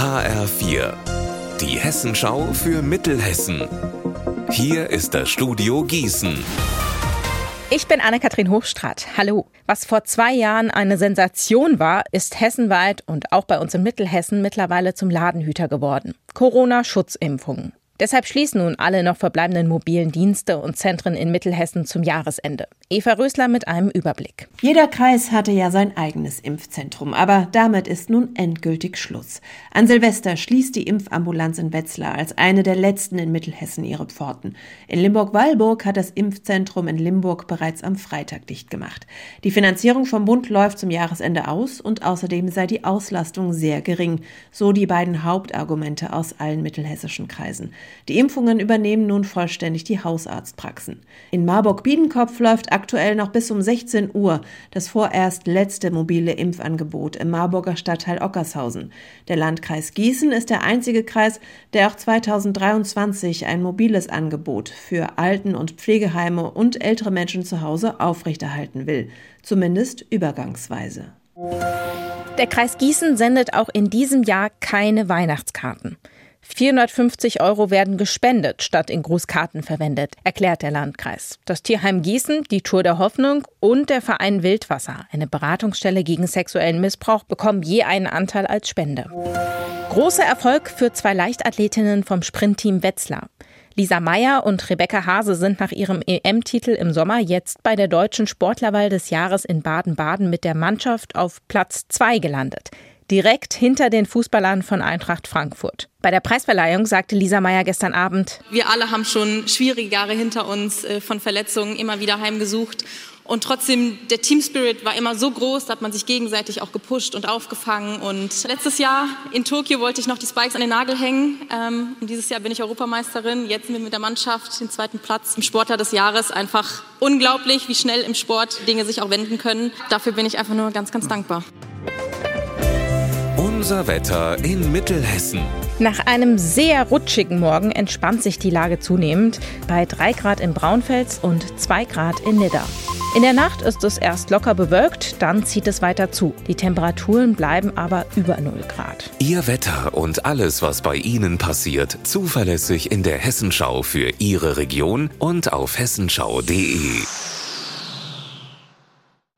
HR4, die Hessenschau für Mittelhessen. Hier ist das Studio Gießen. Ich bin Anne-Kathrin Hochstrat. Hallo. Was vor zwei Jahren eine Sensation war, ist hessenweit und auch bei uns in Mittelhessen mittlerweile zum Ladenhüter geworden. Corona-Schutzimpfungen. Deshalb schließen nun alle noch verbleibenden mobilen Dienste und Zentren in Mittelhessen zum Jahresende. Eva Rösler mit einem Überblick. Jeder Kreis hatte ja sein eigenes Impfzentrum, aber damit ist nun endgültig Schluss. An Silvester schließt die Impfambulanz in Wetzlar als eine der letzten in Mittelhessen ihre Pforten. In Limburg-Weilburg hat das Impfzentrum in Limburg bereits am Freitag dicht gemacht. Die Finanzierung vom Bund läuft zum Jahresende aus und außerdem sei die Auslastung sehr gering, so die beiden Hauptargumente aus allen mittelhessischen Kreisen. Die Impfungen übernehmen nun vollständig die Hausarztpraxen. In Marburg-Biedenkopf läuft aktuell noch bis um 16 Uhr das vorerst letzte mobile Impfangebot im Marburger Stadtteil Ockershausen. Der Landkreis Gießen ist der einzige Kreis, der auch 2023 ein mobiles Angebot für Alten- und Pflegeheime und ältere Menschen zu Hause aufrechterhalten will, zumindest übergangsweise. Der Kreis Gießen sendet auch in diesem Jahr keine Weihnachtskarten. 450 Euro werden gespendet, statt in Grußkarten verwendet, erklärt der Landkreis. Das Tierheim Gießen, die Tour der Hoffnung und der Verein Wildwasser, eine Beratungsstelle gegen sexuellen Missbrauch, bekommen je einen Anteil als Spende. Großer Erfolg für zwei Leichtathletinnen vom Sprintteam Wetzlar. Lisa Meyer und Rebecca Hase sind nach ihrem EM-Titel im Sommer jetzt bei der Deutschen Sportlerwahl des Jahres in Baden-Baden mit der Mannschaft auf Platz 2 gelandet direkt hinter den Fußballern von Eintracht Frankfurt. Bei der Preisverleihung sagte Lisa Meyer gestern Abend, wir alle haben schon schwierige Jahre hinter uns, äh, von Verletzungen immer wieder heimgesucht. Und trotzdem, der Team Spirit war immer so groß, da hat man sich gegenseitig auch gepusht und aufgefangen. Und letztes Jahr in Tokio wollte ich noch die Spikes an den Nagel hängen. Ähm, und dieses Jahr bin ich Europameisterin. Jetzt sind wir mit der Mannschaft den zweiten Platz im Sportler des Jahres. Einfach unglaublich, wie schnell im Sport Dinge sich auch wenden können. Dafür bin ich einfach nur ganz, ganz dankbar. Unser Wetter in Mittelhessen. Nach einem sehr rutschigen Morgen entspannt sich die Lage zunehmend bei 3 Grad in Braunfels und 2 Grad in Nidda. In der Nacht ist es erst locker bewölkt, dann zieht es weiter zu. Die Temperaturen bleiben aber über 0 Grad. Ihr Wetter und alles, was bei Ihnen passiert, zuverlässig in der Hessenschau für Ihre Region und auf hessenschau.de.